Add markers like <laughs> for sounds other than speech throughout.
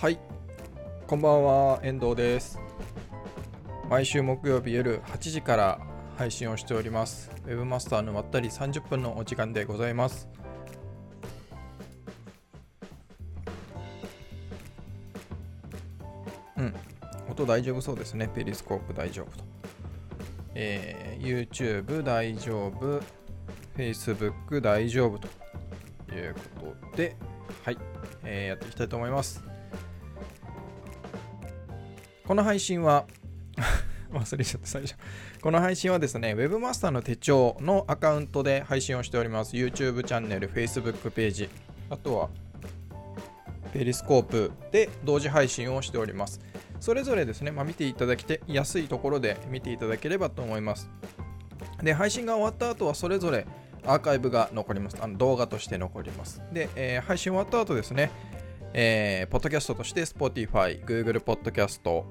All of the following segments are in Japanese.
はい。こんばんは遠藤です。毎週木曜日夜8時から配信をしております。ウェブマスターのまったり30分のお時間でございます。うん。音大丈夫そうですね。ペリスコープ大丈夫と。えー、YouTube 大丈夫。Facebook 大丈夫ということではい、えー、やっていきたいと思います。この配信は <laughs> 忘れちゃった最初。この配信はですね Webmaster の手帳のアカウントで配信をしております。YouTube チャンネル Facebook ページあとはペリスコープで同時配信をしております。それぞれですね、まあ、見ていただきてやすいところで見ていただければと思います。で配信が終わった後はそれぞれアーカイブが残ります。あの動画として残ります。で、えー、配信終わった後ですねえー、ポッドキャストとして Spotify、Google Podcast、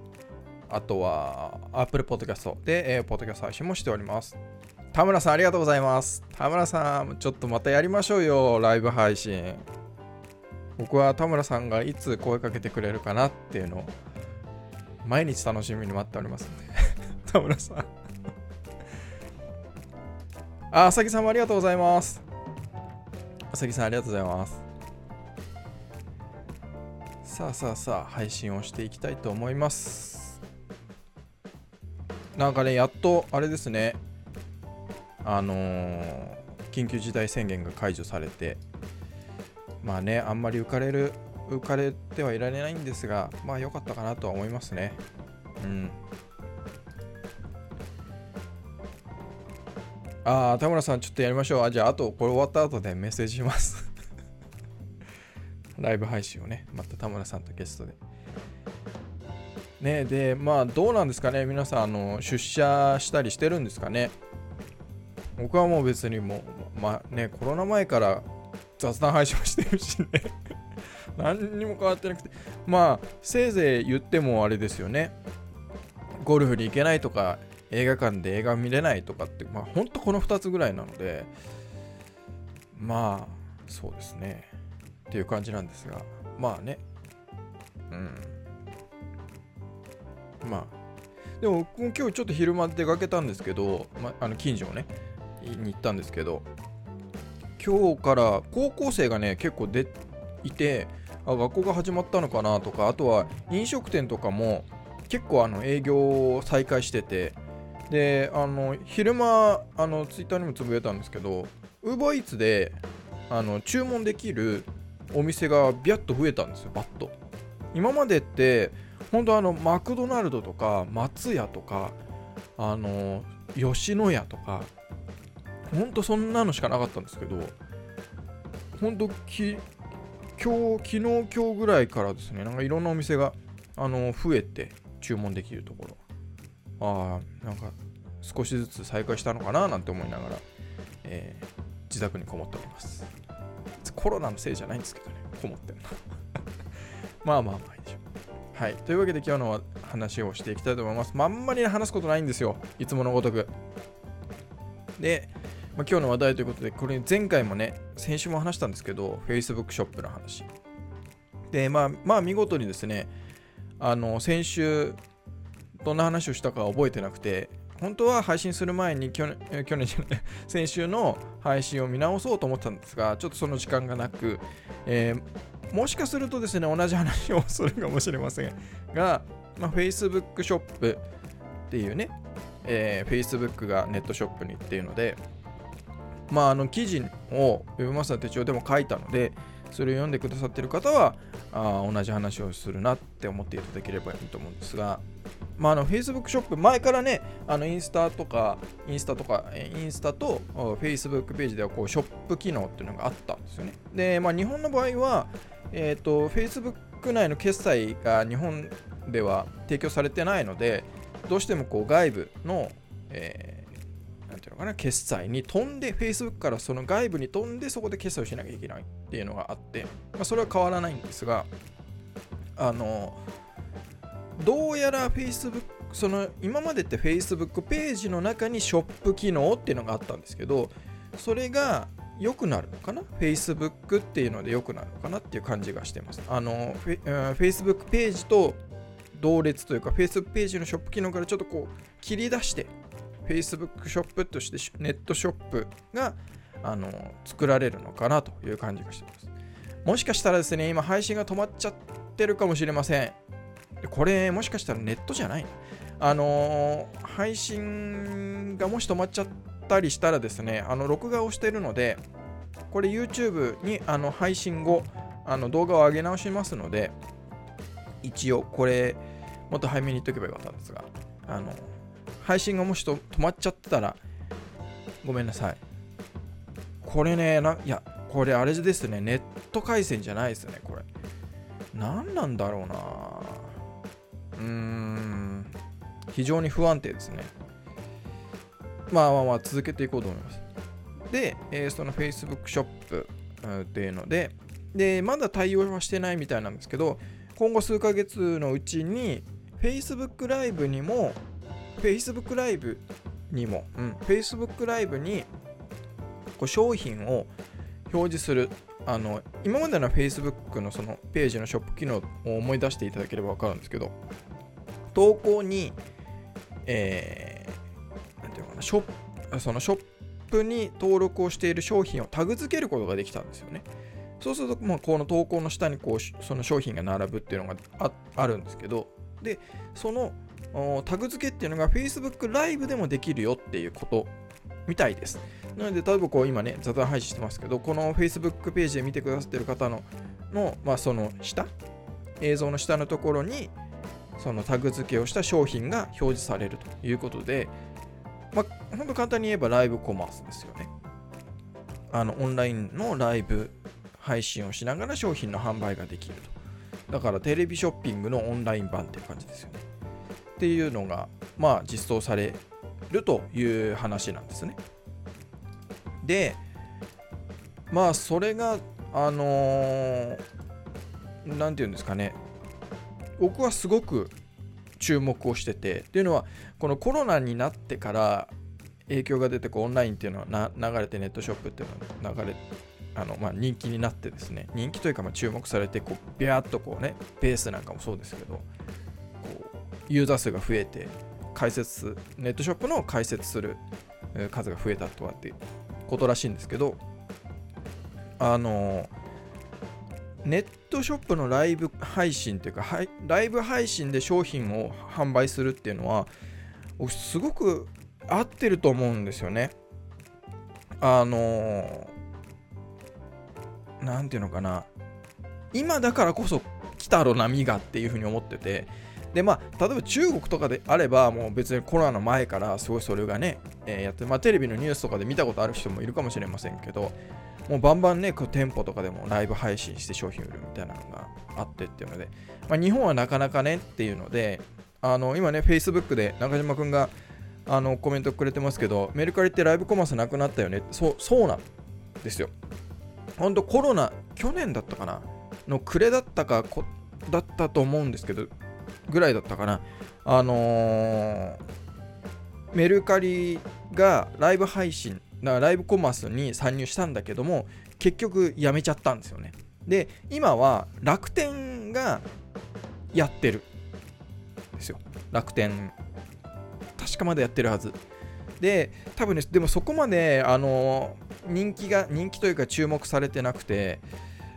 あとは Apple Podcast で、えー、ポッドキャスト配信もしております。田村さんありがとうございます。田村さん、ちょっとまたやりましょうよ、ライブ配信。僕は田村さんがいつ声かけてくれるかなっていうのを毎日楽しみに待っておりますので <laughs> 田村さんあ、あさぎさんもありがとうございます。あさぎさんありがとうございます。さあさあさあ配信をしていきたいと思いますなんかねやっとあれですね。あのー、緊急事態宣言が解除されてまあねあんまり浮かれる浮かれてはいられないんですがまあ良かったかなとは思いますね。うん。ああ田村さんちょっとやりましょう。あじゃああとこれ終わった後でメッセージします。<laughs> ライブ配信をね、また田村さんとゲストで。ねで、まあ、どうなんですかね、皆さん、あの出社したりしてるんですかね？僕はもう別にもう、まあね、コロナ前から雑談配信をしてるしね <laughs> 何にも変わってなくて、まあ、せいぜい言ってもあれですよね。ゴルフに行けないとか、映画館で映画見れないとかって、まあ、ほんとこの2つぐらいなので、まあ、そうですね。っていう感じなんですがまあねうんまあでも今日ちょっと昼間出かけたんですけど、まあの近所をねに行ったんですけど今日から高校生がね結構出いてあ学校が始まったのかなとかあとは飲食店とかも結構あの営業を再開しててであの昼間あのツイッターにもつぶやいたんですけど UberEats であの注文できるお店がビャッと増えたんですよバッと。今までって本当あのマクドナルドとか松屋とかあの吉野家とか本当そんなのしかなかったんですけど本当き今日昨日今日ぐらいからですねなんかいろんなお店があの増えて注文できるところああなんか少しずつ再開したのかななんて思いながら、えー、自宅にこもっておりますコロナのせいじゃないんですけどね、こもってんの。<laughs> まあまあまあいいでしょう。はい。というわけで今日の話をしていきたいと思います。まあ、あんまり話すことないんですよ。いつものごとく。で、まあ、今日の話題ということで、これ前回もね、先週も話したんですけど、Facebook ショップの話。で、まあ、まあ見事にですね、あの、先週、どんな話をしたか覚えてなくて、本当は配信する前に去年、去年じゃない、先週の配信を見直そうと思ったんですが、ちょっとその時間がなく、えー、もしかするとですね、同じ話をするかもしれませんが、まあ、Facebook ショップっていうね、えー、Facebook がネットショップにっていうので、まあ、あの記事を Webmaster 手帳でも書いたので、それを読んでくださっている方はあ同じ話をするなって思っていただければいいと思うんですが、まあ、あの Facebook ショップ、前からね、あのインスタとか、インスタとか、インスタと Facebook ページではこうショップ機能っていうのがあったんですよね。で、まあ、日本の場合は、えっ、ー、と、Facebook 内の決済が日本では提供されてないので、どうしてもこう外部の、えー、なんていうのかな、決済に飛んで、Facebook からその外部に飛んで、そこで決済をしなきゃいけないっていうのがあって、まあ、それは変わらないんですが、あの、どうやら Facebook その今までって Facebook ページの中にショップ機能っていうのがあったんですけどそれが良くなるのかな ?Facebook っていうので良くなるのかなっていう感じがしてます。あの、Facebook ページと同列というか、Facebook ページのショップ機能からちょっとこう切り出して、Facebook ショップとしてネットショップがあの作られるのかなという感じがしてます。もしかしたらですね、今配信が止まっちゃってるかもしれません。これもしかしたらネットじゃないあの、配信がもし止まっちゃったりしたらですね、あの録画をしてるので、これ YouTube にあの配信後、あの動画を上げ直しますので、一応これ、もっと早めに言っとけばよかったんですが、あの配信がもしと止まっちゃってたら、ごめんなさい。これね、ないや、これあれですね、ネット回線じゃないですね、これ。何なんだろうなうーん、非常に不安定ですね。まあまあまあ、続けていこうと思います。で、えー、その Facebook ショップっていうので、で、まだ対応はしてないみたいなんですけど、今後数ヶ月のうちに Facebook ライブにも Facebook ライブにも、うん、Facebook ライブにこう商品を表示するあの今までの Facebook のそのページのショップ機能を思い出していただければ分かるんですけど投稿に、えー、ショップそのショップに登録をしている商品をタグ付けることができたんですよね。そうすると、ま、この投稿の下にこうその商品が並ぶっていうのがああるんですけど、で、そのタグ付けっていうのが Facebook ライブでもできるよっていうことみたいです。なので、例えばこう今ね、雑談配信してますけど、この Facebook ページで見てくださってる方の、のまあ、その下、映像の下のところに、そのタグ付けをした商品が表示されるということで、まあ、本当簡単に言えばライブコマースですよね。あの、オンラインのライブ配信をしながら商品の販売ができると。だからテレビショッピングのオンライン版っていう感じですよね。っていうのが、まあ、実装されるという話なんですね。で、まあ、それが、あのー、なんていうんですかね、僕はすごく注目をしてて、っていうのは、このコロナになってから影響が出てこうオンラインっていうのは流れてネットショップっていうのが流れあの、まあ、人気になってですね人気というかまあ注目されてこうビャーっとこうねベースなんかもそうですけどこうユーザー数が増えて解説ネットショップの解説する数が増えたとかっていうことらしいんですけどあのネットショップのライブ配信というかライブ配信で商品を販売するっていうのはすごく合ってると思うんですよね。あの何ていうのかな。今だからこそ来たろ波がっていうふうに思ってて。でまあ例えば中国とかであればもう別にコロナの前からすごいそれがね、えー、やってまあテレビのニュースとかで見たことある人もいるかもしれませんけどもうバンバンねこう店舗とかでもライブ配信して商品売るみたいなのがあってっていうので、まあ、日本はなかなかねっていうのであの今ね Facebook で中島くんがあのコメントくれてますけどメルカリってライブコマースなくなったよねそうそうなんですよ本当コロナ、去年だったかなの暮れだったかだったと思うんですけど、ぐらいだったかな。あのー、メルカリがライブ配信、だからライブコマースに参入したんだけども、結局やめちゃったんですよね。で、今は楽天がやってる。ですよ。楽天。確かまだやってるはず。で、多分ね、でもそこまで、あの人気が人気というか注目されてなくて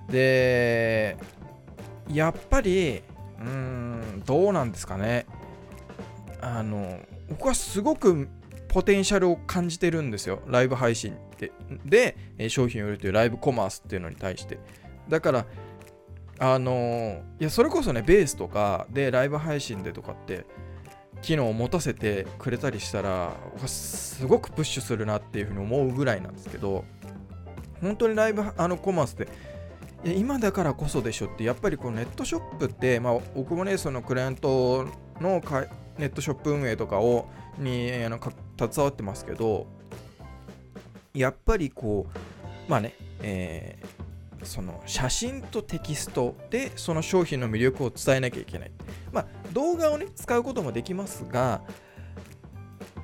でやっぱりうーんどうなんですかねあの僕はすごくポテンシャルを感じてるんですよ。ライブ配信でで商品を売るというライブコマースっていうのに対して。だからあのいやそれこそねベースとかでライブ配信でとかって機能を持たせてくれたりしたらすごくプッシュするなっていうふうに思うぐらいなんですけど本当にライブあのコマースでいや今だからこそでしょってやっぱりこのネットショップって、まあ、僕もねそのクライアントのネットショップ運営とかをにあの携わってますけどやっぱりこうまあね、えー、その写真とテキストでその商品の魅力を伝えなきゃいけない。まあ動画をね、使うこともできますが、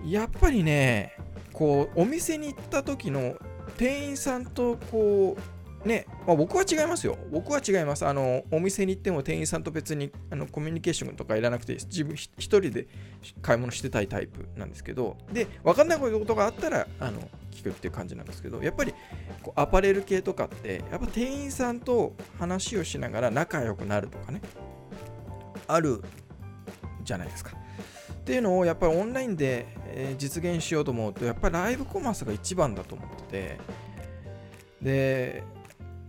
やっぱりね、こう、お店に行った時の店員さんとこうね、まあ、僕は違いますよ。僕は違います。あのお店に行っても店員さんと別にあのコミュニケーションとかいらなくて自分一人で買い物してたいタイプなんですけど。で分かんないことがあったらあの聞くっていう感じなんですけど。やっぱりこうアパレル系とかってやっぱ店員さんと話をしながら仲良くなるとかね。あるじゃないですか。っていうのをやっぱりオンラインで、実現しようと思うとやっぱりライブコマースが一番だと思ってて。で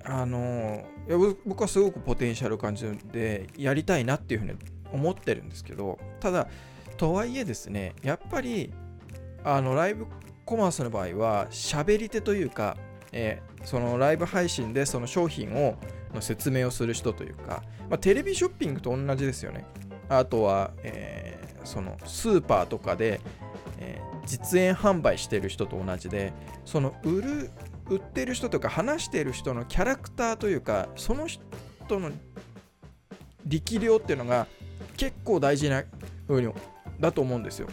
あのいや僕はすごくポテンシャル感じるんでやりたいなっていうふうに思ってるんですけどただとはいえですねやっぱりあのライブコマースの場合は喋り手というか、えー、そのライブ配信でその商品をの説明をする人というか、まあ、テレビショッピングと同じですよね。あとは、えー、そのスーパーとかで、えー、実演販売してる人と同じでその売る売ってる人とか話してる人のキャラクターというかその人の力量っていうのが結構大事な風にだと思うんですよ。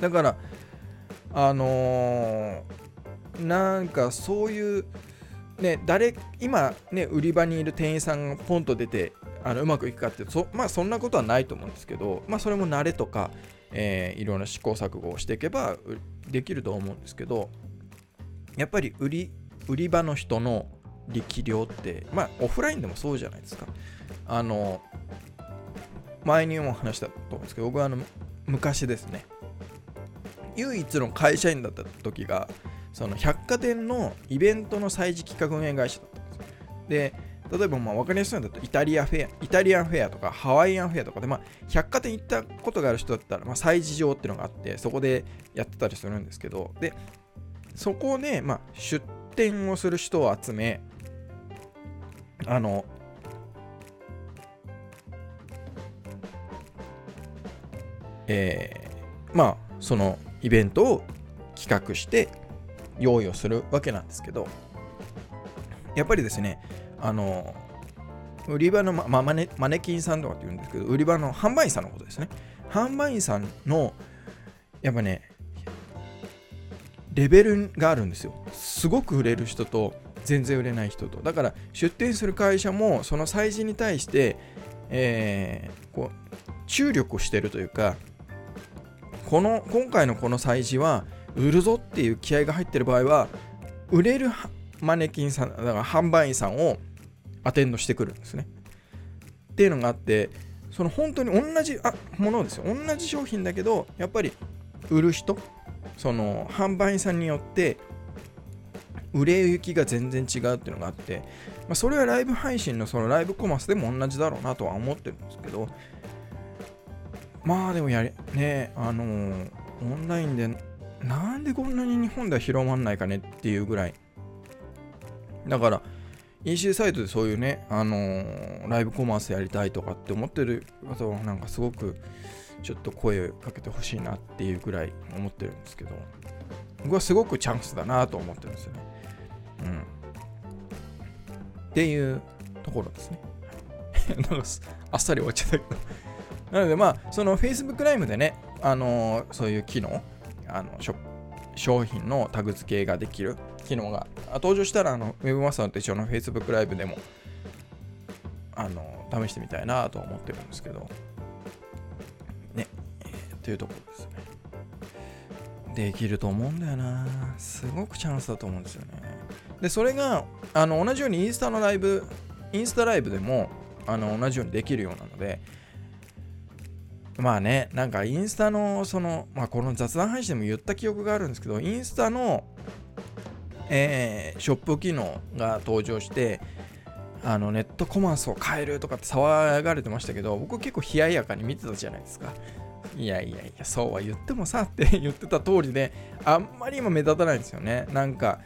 だからあのー、なんかそういうね誰今ね売り場にいる店員さんがポンと出てあのうまくいくかってそまあそんなことはないと思うんですけどまあそれも慣れとか、えー、いろんな試行錯誤をしていけばできると思うんですけどやっぱり売り売り場の人の力量ってまあオフラインでもそうじゃないですか。あの前にも話したと思うんですけど僕はあの昔ですね。唯一の会社員だった時がその百貨店のイベントの催事企画運営会社だったんですで例えばまあ分かりやすいのだとイタリアフェアイタリアンフェアとかハワイアンフェアとかで、まあ、百貨店行ったことがある人だったら、まあ、催事場っていうのがあってそこでやってたりするんですけど。でそこで、まあ、出店をする人を集めあのえー、まあそのイベントを企画して用意をするわけなんですけどやっぱりですねあの売り場の、ま、マネマネキンさんとかって言うんですけど売り場の販売員さんのことですね。販売員さんのやっぱねレベルがあるんですよ。すごく売れる人と全然売れない人と。だから出店する会社もその催事に対して、えー、こう注力をしてるというかこの今回のこの催事は売るぞっていう気合が入ってる場合は売れるマネキンさんだから販売員さんをアテンドしてくるんですね。っていうのがあってその本当に同じあものですよ。同じ商品だけどやっぱり売る人その販売員さんによって売れ行きが全然違うっていうのがあって、まあ、それはライブ配信のそのライブコマースでも同じだろうなとは思ってるんですけどまあでもやり、ね、あのー、オンラインで、なんでこんなに日本では広まんないかねっていうぐらい。だから、EC サイトでそういうね、あのー、ライブコマースやりたいとかって思ってる方は、なんかすごく、ちょっと声をかけてほしいなっていうぐらい思ってるんですけど、僕はすごくチャンスだなと思ってるんですよね。うん。っていうところですね。<laughs> なんかあっさり終わっちゃったけどなのでまあ、その Facebook ライブでね、あのー、そういう機能、あの商品のタグ付けができる機能が登場したら、あの、Webmaster と一緒の Facebook ライブでも、あの試してみたいなと思ってるんですけど、えー、というところですね。できると思うんだよな。すごくチャンスだと思うんですよね。で、それが、あの、同じようにインスタのライブ、インスタライブでも、あの、同じようにできるようなので、まあね、なんかインスタの、その、まあこの雑談配信でも言った記憶があるんですけど、インスタの、えー、ショップ機能が登場して、あのネットコマースを変えるとかって騒がれてましたけど、僕結構冷ややかに見てたじゃないですか。いやいやいや、そうは言ってもさって <laughs> 言ってた通りで、あんまり今目立たないんですよね。なんか、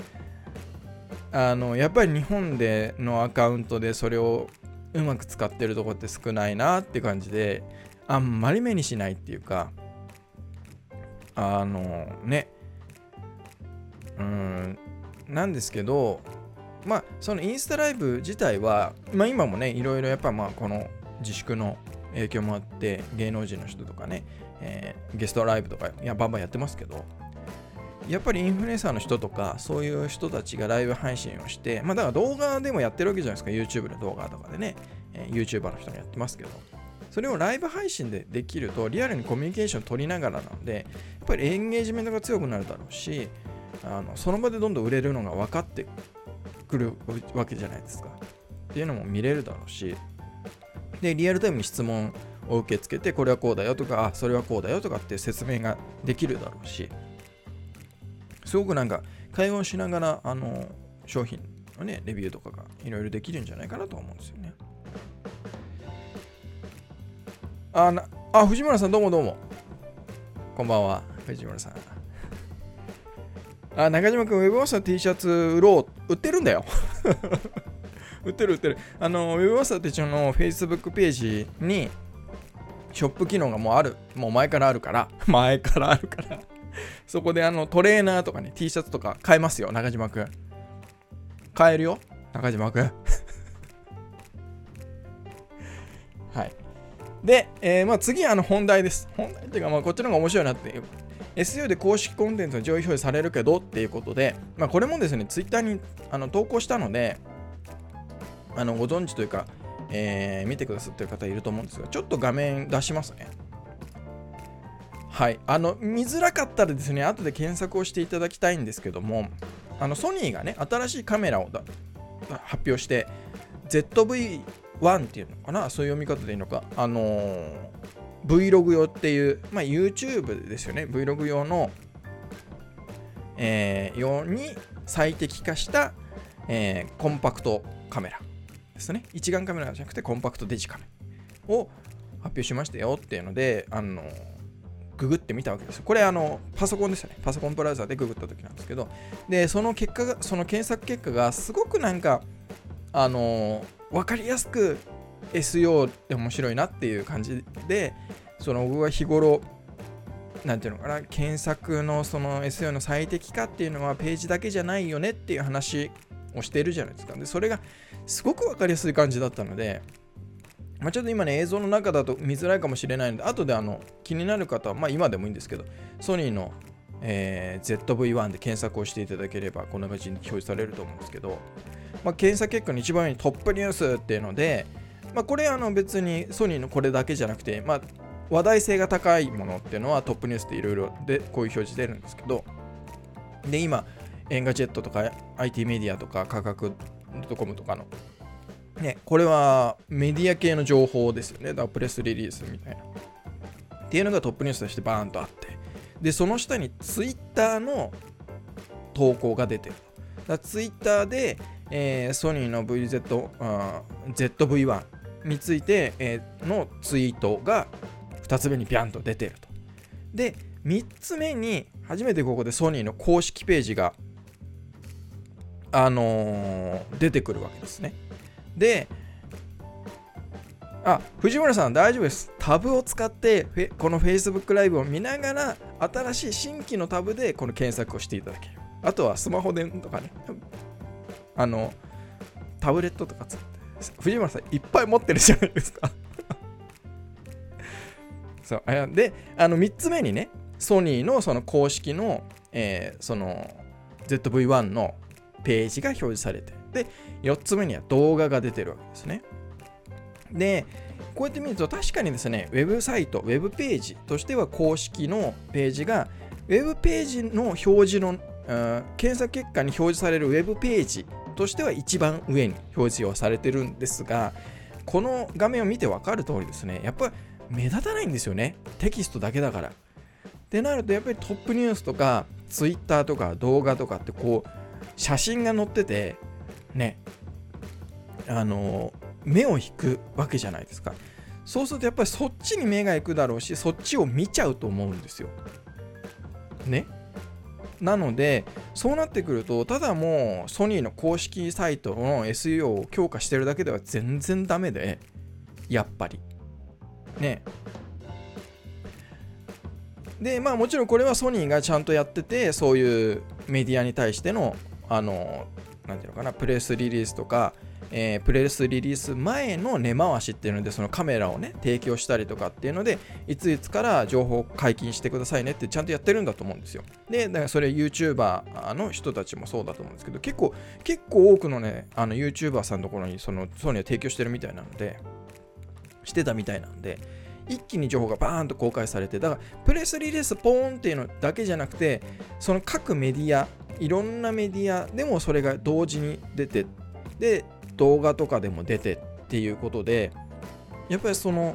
あの、やっぱり日本でのアカウントでそれをうまく使ってるとこって少ないなって感じで、あんまり目にしないっていうかあのねうんなんですけどまあそのインスタライブ自体は、まあ、今もねいろいろやっぱまあこの自粛の影響もあって芸能人の人とかね、えー、ゲストライブとかいやバンバンやってますけどやっぱりインフルエンサーの人とかそういう人たちがライブ配信をしてまあだから動画でもやってるわけじゃないですか。YouTube の動画とかでね、えー、YouTuber の人もやってますけど。それをライブ配信でできるとリアルにコミュニケーション取りながらなのでやっぱりエンゲージメントが強くなるだろうしあのその場でどんどん売れるのが分かってくるわけじゃないですか。っていうのも見れるだろうしでリアルタイムに質問を受け付けてこれはこうだよとかあそれはこうだよとかって説明ができるだろうし。すごくなんか会話をしながらあの商品のねレビューとかがいろいろできるんじゃないかなと思うんですよね。あなあ藤村さんどうもどうも。こんばんは藤村さん。あ中島君ウェブマスター T シャツ売ろう売ってるんだよ。売ってる売ってるあのウェブマスター手帳の Facebook ページにショップ機能がもうある。もう前からあるから。<laughs> 前からあるからそこであのトレーナーとかね、T シャツとか買えますよ、中島くん。買えるよ、中島くん。<laughs> はい。で、えー、まあ次、あの本題です。本題っていうか、まあこっちの方が面白いなっていう。SEO で公式コンテンツの上位表示されるけどっていうことで、まあこれもですね、Twitter にあの投稿したので、あのご存知というか、えー、見てくださってる方いると思うんですが、ちょっと画面出しますね。はい。あの、見づらかったらですね、後で検索をしていただきたいんですけども、あの、ソニーがね、新しいカメラを発表して、ZV-1 っていうのかな、そういう読み方でいいのか、あのー、Vlog 用っていう、まあ、YouTube ですよね、Vlog 用の、えー、用に最適化した、えー、コンパクトカメラですね。一眼カメラじゃなくてコンパクトデジカメを発表しましたよっていうので、あの、ググってみたわけです。これ、あの、パソコンですよね。パソコンブラウザでググった時なんですけど、で、その結果が、その検索結果がすごくなんか、あの、分かりやすく SEO で面白いなっていう感じで、その僕は日頃、なんていうのかな、検索のその SEO の最適化っていうのはページだけじゃないよねっていう話をしているじゃないですか。で、それがすごく分かりやすい感じだったので、まあ、ちょっと今ね、映像の中だと見づらいかもしれないので、後であの気になる方は、まあ今でもいいんですけど、ソニーの、えー、ZV-1 で検索をしていただければ、こんな感じに表示されると思うんですけど、まあ、検索結果の一番上にトップニュースっていうので、まあ、これあの別にソニーのこれだけじゃなくて、まあ、話題性が高いものっていうのはトップニュースでいろいろでこういう表示出るんですけど、で、今、エンガジェットとか IT メディアとか価格ドットコムとかの。ね、これはメディア系の情報ですよね。だからプレスリリースみたいな。っていうのがトップニュースとしてバーンとあって。で、その下にツイッターの投稿が出てる。だツイッターで、えー、ソニーの VZ、ZV-1 について、えー、のツイートが2つ目にビャンと出てると。で、3つ目に初めてここでソニーの公式ページがあのー、出てくるわけですね。で、あ、藤村さん大丈夫です。タブを使ってこの Facebook ライブを見ながら新しい新規のタブでこの検索をしていただける。あとはスマホでとかね、あの、タブレットとか使って。藤村さんいっぱい持ってるじゃないですか <laughs> そうで、あの3つ目にね、ソニーのその公式の、えー、その ZV-1 のページが表示されて、で、4つ目には動画が出てるわけですね。で、こうやって見ると確かにですね、ウェブサイト、ウェブページとしては公式のページが、ウェブページの表示の、検索結果に表示されるウェブページとしては一番上に表示をされてるんですが、この画面を見て分かる通りですね、やっぱり目立たないんですよね。テキストだけだから。ってなると、やっぱりトップニュースとか、ツイッターとか動画とかってこう、写真が載っててねあの目を引くわけじゃないですか。そうするとやっぱりそっちに目が行くだろうしそっちを見ちゃうと思うんですよ。ね。なのでそうなってくるとただもうソニーの公式サイトの SEO を強化してるだけでは全然ダメでやっぱり。ね。でまあもちろんこれはソニーがちゃんとやっててそういうメディアに対してのあの、なんていうのかな、プレスリリースとか、えー、プレスリリース前の根回しっていうのでそのカメラをね提供したりとかっていうのでいついつから情報解禁してくださいねってちゃんとやってるんだと思うんですよ。でだからそれ YouTuber の人たちもそうだと思うんですけど結構結構多くのねあの YouTuber さんのところにそのソニーは提供してるみたいなのでしてたみたいなんで一気に情報がバーンと公開されてだからプレスリリースポーンっていうのだけじゃなくてその各メディアいろんなメディアでもそれが同時に出てで動画とかでも出てっていうことでやっぱりその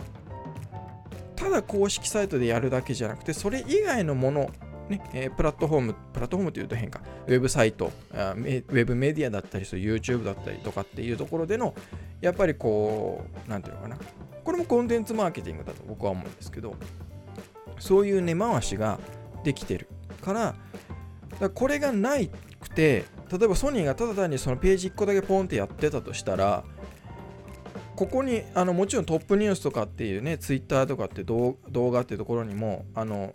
ただ公式サイトでやるだけじゃなくてそれ以外のものねえ、プラットフォーム、プラットフォームというと変か、ウェブサイト、あウェブメディアだったり、YouTube だったりとかっていうところでの、やっぱりこう、なんていうのかな、これもコンテンツマーケティングだと僕は思うんですけど、そういう根回しができてるから、からこれがないくて、例えばソニーがただ単にそのページ1個だけポンってやってたとしたら、ここにあのもちろんトップニュースとかっていうね、ツイッターとかって動画っていうところにもあの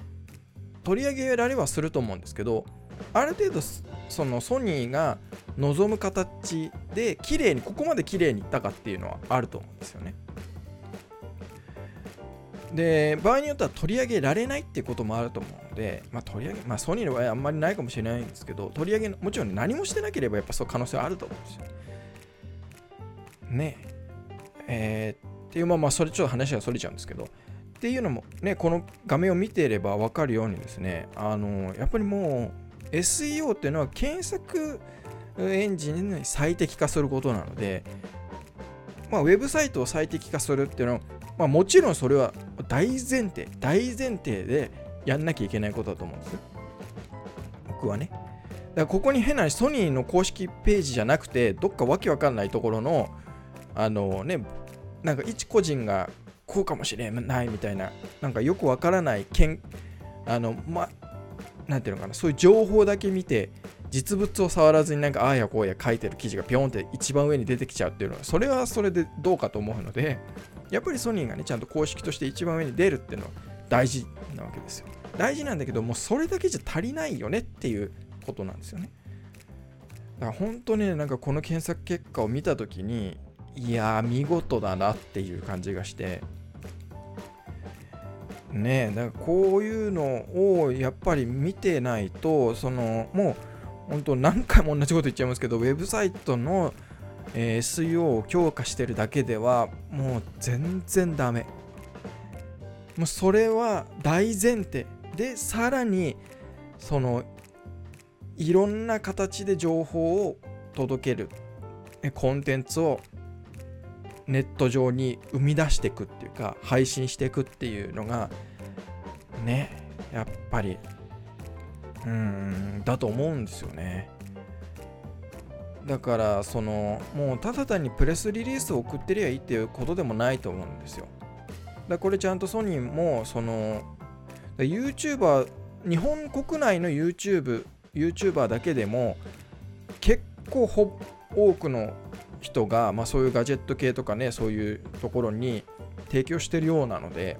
取り上げられはすると思うんですけど、ある程度そのソニーが望む形で綺麗にここまで綺麗にいったかっていうのはあると思うんですよね。で場合によっては取り上げられないってこともあると思うので、まあ、取り上げ、まあ、ソニーの場合はあんまりないかもしれないんですけど、取り上げ、もちろん何もしてなければやっぱそう可能性はあると思うんですよ。ねえー、っていう、まあまあ、それちょっと話がそれちゃうんですけど、っていうのもね、この画面を見ていれば分かるようにですね、あのやっぱりもう SEO っていうのは検索エンジンに最適化することなので、まあ、ウェブサイトを最適化するっていうのは、まあ、もちろんそれは大前提、大前提でやんなきゃいけないことだと思うんですよ。僕はね。だからここに変なソニーの公式ページじゃなくて、どっかわけわかんないところの、あのね、なんか一個人がこうかもしれないみたいな、なんかよくわからない、けんあの、ま、なんていうのかな、そういう情報だけ見て、実物を触らずになんかああやこうや書いてる記事がピョンって一番上に出てきちゃうっていうのは、それはそれでどうかと思うので、やっぱりソニーがね、ちゃんと公式として一番上に出るっていうのは大事なわけですよ。大事なんだけど、もうそれだけじゃ足りないよねっていうことなんですよね。だから本当にね、なんかこの検索結果を見たときに、いやー、見事だなっていう感じがして、ねだからこういうのをやっぱり見てないと、そのもう本当何回も同じこと言っちゃいますけど、ウェブサイトの、えー、SEO を強化してるだけではもう全然ダメ。もうそれは大前提。でさらにそのいろんな形で情報を届ける。コンテンツをネット上に生み出していくっていうか配信していくっていうのがねやっぱりうんだと思うんですよね。だからそのもうただ単にプレスリリースを送ってりゃいいっていうことでもないと思うんですよ。だこれちゃんとソニーもその YouTuber 日本国内の YouTube YouTuber だけでも結構ほ多くの人が、まあ、そういうガジェット系とかねそういうところに提供してるようなので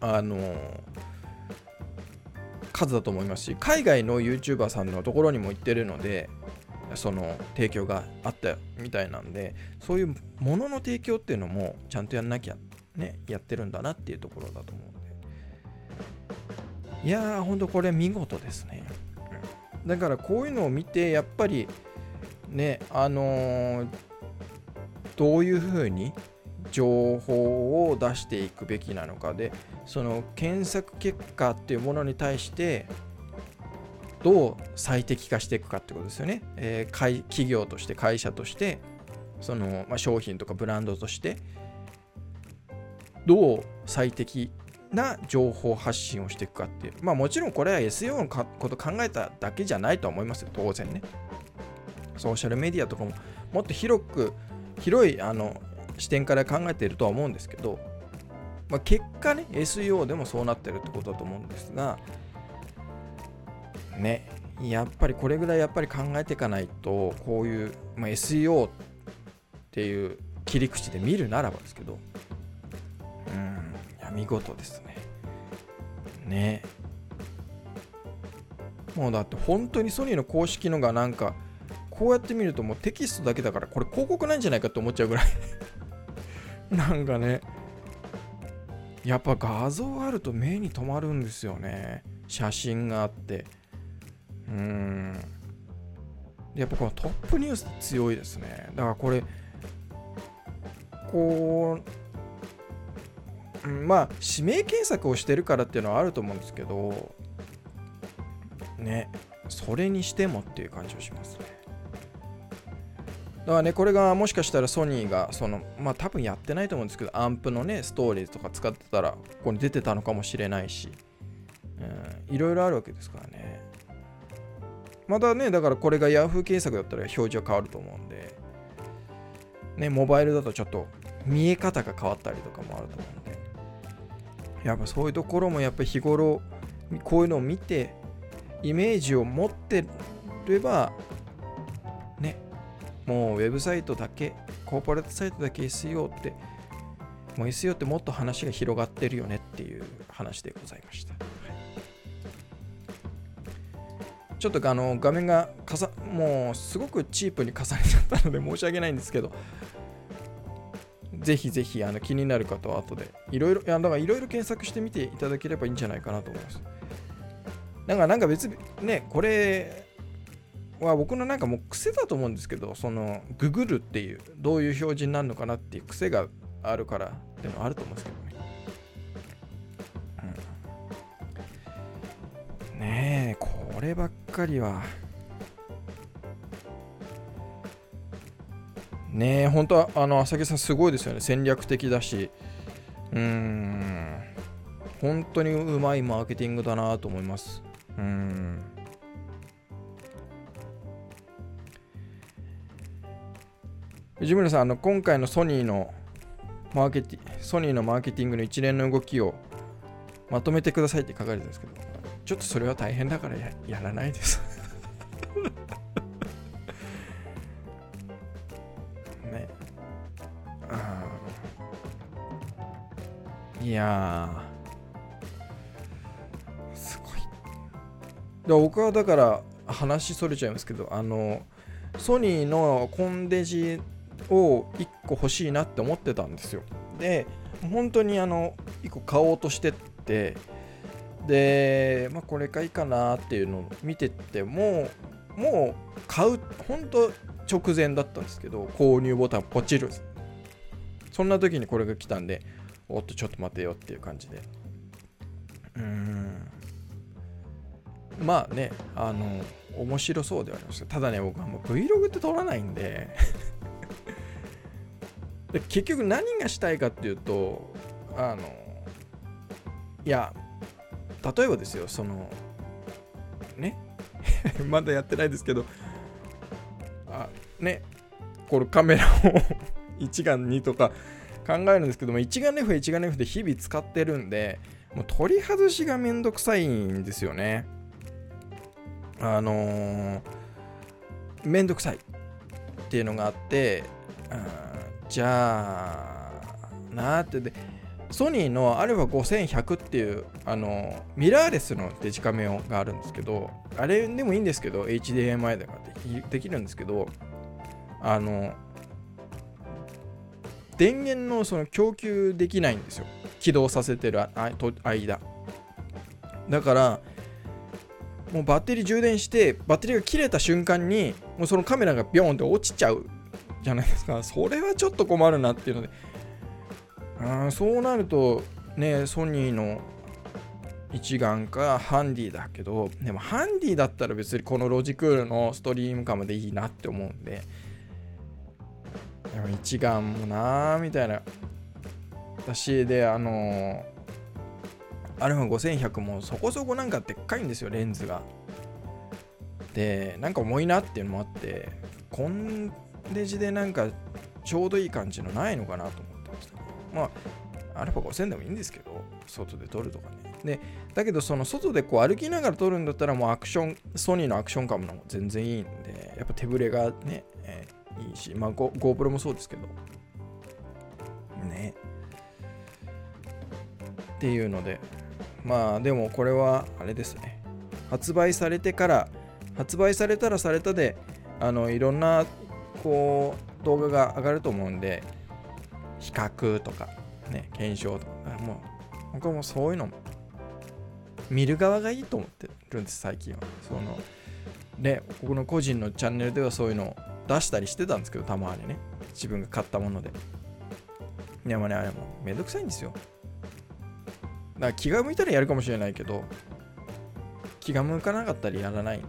あの数だと思いますし海外の YouTuber さんのところにも行ってるのでその提供があったみたいなんでそういうものの提供っていうのもちゃんとやんなきゃねやってるんだなっていうところだと思うんで。いやーほんとこれ見事ですね。だからこういうのを見てやっぱりねあのー、どういうふうに情報を出していくべきなのかでその検索結果っていうものに対してどう最適化していくかってことですよね、えー、企業として会社としてその、まあ、商品とかブランドとしてどう最適な情報発信をしていくかっていう。まあもちろんこれは SEO のこと考えただけじゃないとは思いますよ、当然ね。ソーシャルメディアとかももっと広く、広いあの視点から考えているとは思うんですけど、まあ、結果ね、SEO でもそうなってるってことだと思うんですが、ね、やっぱりこれぐらいやっぱり考えていかないと、こういう、まあ、SEO っていう切り口で見るならばですけど、うん、いや、見事ですね。ね。もうだって本当にソニーの公式のがなんか、こうやって見るともうテキストだけだからこれ広告なんじゃないかって思っちゃうぐらい <laughs> なんかねやっぱ画像あると目に留まるんですよね写真があってうん。やっぱこのトップニュース強いですね。だからこれこうまあ指名検索をしてるからっていうのはあると思うんですけどねそれにしてもっていう感じをしますね。だからねこれがもしかしたらソニーがそのまあ多分やってないと思うんですけどアンプのねストーリーズとか使ってたらここに出てたのかもしれないし、うん、いろいろあるわけですからね。またねだからこれが Yahoo 検索だったら表示は変わると思うんで。ねモバイルだとちょっと見え方が変わったりとかもあると思うんで。やっぱそういうところもやっぱ日頃こういうのを見てイメージを持ってればねもうウェブサイトだけコーポレートサイトだけ SEO ってもう SEO ってもっと話が広がってるよねっていう話でございました、ちょっとあの画面がかさもうすごくチープに重ねちゃったので申し訳ないんですけどぜひぜひあの気になる方は後でいろいろいやだからいろいろ検索してみていただければいいんじゃないかなと思います。だかなんか別にねこれは僕のなんかもう癖だと思うんですけどそのググるっていうどういう表示になるのかなっていう癖があるからっていうのはあると思うんですけどね、うん、ねえこればっかりはねえ、本当は、あの、浅木さんすごいですよね。戦略的だし、うん、本当にうまいマーケティングだなと思います。うん。藤村さん、あの今回のソニーのマーケティソニーのマーケティングの一連の動きをまとめてくださいって書かれてるんですけど、ちょっとそれは大変だからややらないです。<laughs> ね。いやすごい。で僕はだから話それちゃいますけどあのソニーのコンデジを1個欲しいなって思ってたんですよ。で本当にあの1個買おうとしてってで、まあ、これかいいかなっていうのを見ててももう買う本当直前だったんですけど購入ボタンポチる。そんな時にこれが来たんでおっとちょっと待てよっていう感じで。うん。まあねあの面白そうではありましたただね僕はもう Vlog って撮らないんで。<laughs> で結局何がしたいかっていうとあのいや例えばですよそのね？<laughs> まだやってないですけどあね？これカメラを一眼にとか考えるんですけども、一眼レフ一眼レフで日々使ってるんで、もう取り外しがめんどくさいんですよね。あのー、めんどくさいっていうのがあって、じゃあ、なーってで、ソニーの α5100 っていう、あのミラーレスのデジカメがあるんですけど、あれでもいいんですけど、HDMI だかできるんですけど、あの、電源のその供給できないんですよ。起動させてる間。だからもうバッテリー充電してバッテリーが切れた瞬間にもうそのカメラがビョンって落ちちゃうじゃないですか。それはちょっと困るなっていうのであそうなるとねソニーの一眼かハンディだけどでもハンディだったら別にこのロジクールのストリームカムでいいなって思うんででも一眼もなーみたいな。私であのアルファ5100もそこそこなんかでっかいんですよレンズが。でなんか重いなっていうのもあってコンデジでなんかちょうどいい感じのないのかなと思まあアルファ5000でもいいんですけど外で撮るとかねでだけどその外でこう歩きながら撮るんだったらもうアクションソニーのアクションカムのも全然いいんでやっぱ手ぶれがね、えーいいし、まあ、GoPro もそうですけど。ね。っていうので、まあ、でもこれは、あれですね。発売されてから、発売されたらされたで、あのいろんなこう動画が上がると思うんで比較とかね検証とか。もう僕はもうそういうの見る側がいいと思ってるんです最近は。そのね僕の個人のチャンネルではそういうのを出したりしてたんですけどたまにね。自分が買ったもので。いやもねあれもめんどくさいんですよ。だから気が向いたらやるかもしれないけど気が向かなかったりやらない。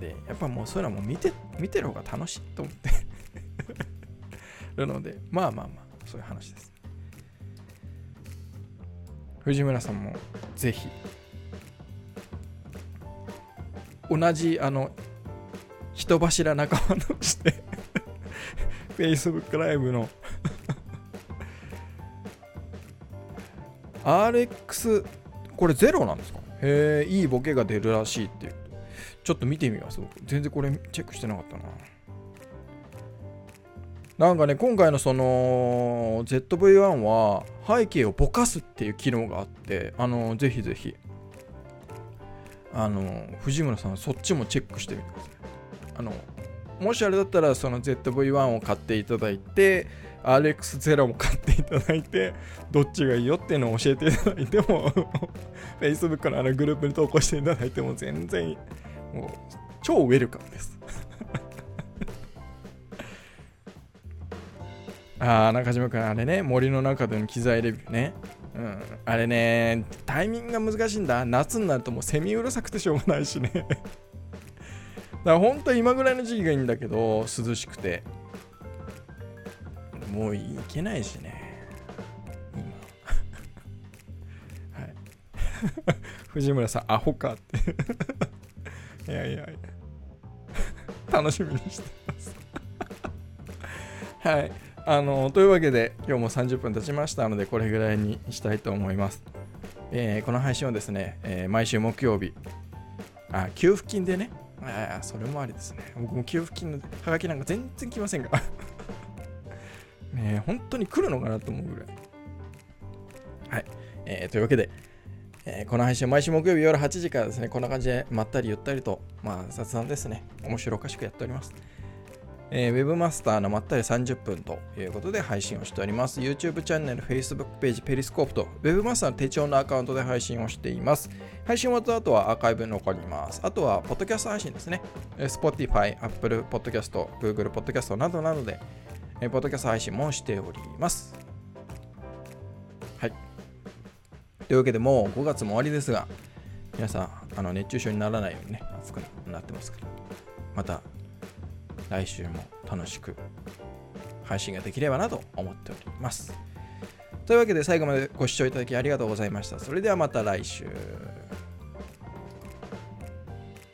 でやっぱもうそういうのはもう見て見てる方が楽しいと思って。<laughs> るのでまあまあまあ。そういう話です。藤村さんもぜひ同じあの人柱仲間として Facebook ライブの RX これゼロなんですか？へえいいボケが出るらしいって。いうちょっと見てみます全然これチェックしてなかったな。なんかね今回のその ZV-1 は背景をぼかすっていう機能があってあのぜひぜひ。あの藤村さんそっちもチェックしてみてください。あのもしあれだったらその ZV-1 を買っていただいて RX0 も買っていただいてどっちがいいよっていうのを教えていただいても <laughs> Facebook のあのグループに投稿していただいても全然もう超ウェルカムです。ああ中島君あれね森の中での機材レビューね。うん。あれねタイミングが難しいんだ。夏になるともうセミうるさくてしょうがないしね。<laughs> だから本当今ぐらいの時期がいいんだけど涼しくて。もういけないしね。今。<laughs> はい。<laughs> 藤村さんアホかって。いやいやいや。楽しみにしてます。はい。あのというわけで今日も30分経ちましたのでこれぐらいにしたいと思います、えー、この配信はですね、えー、毎週木曜日。あ給付金でね。あそれもありですね。僕も給付金のハガキなんか全然来ませんが <laughs> ね本当に来るのかなと思うぐらい。はい、えー、というわけでえー、この配信は毎週木曜日夜8時からですね、こんな感じでまったりゆったりと、まあ雑談ですね、面白おかしくやっております。えー、Webmaster のまったり30分ということで配信をしております。YouTube チャンネル、Facebook ページ、ペリスコープと Webmaster の手帳のアカウントで配信をしています。配信終わった後はアーカイブに残ります。あとは、ポッドキャスト配信ですね。Spotify、Apple Podcast、Google Podcast などなどで、えー、ポッドキャスト配信もしております。はい。というわけでもう5月も終わりですが、皆さん、あの熱中症にならないようにね、暑くなってますから、また来週も楽しく配信ができればなと思っております。というわけで最後までご視聴いただきありがとうございました。それではまた来週。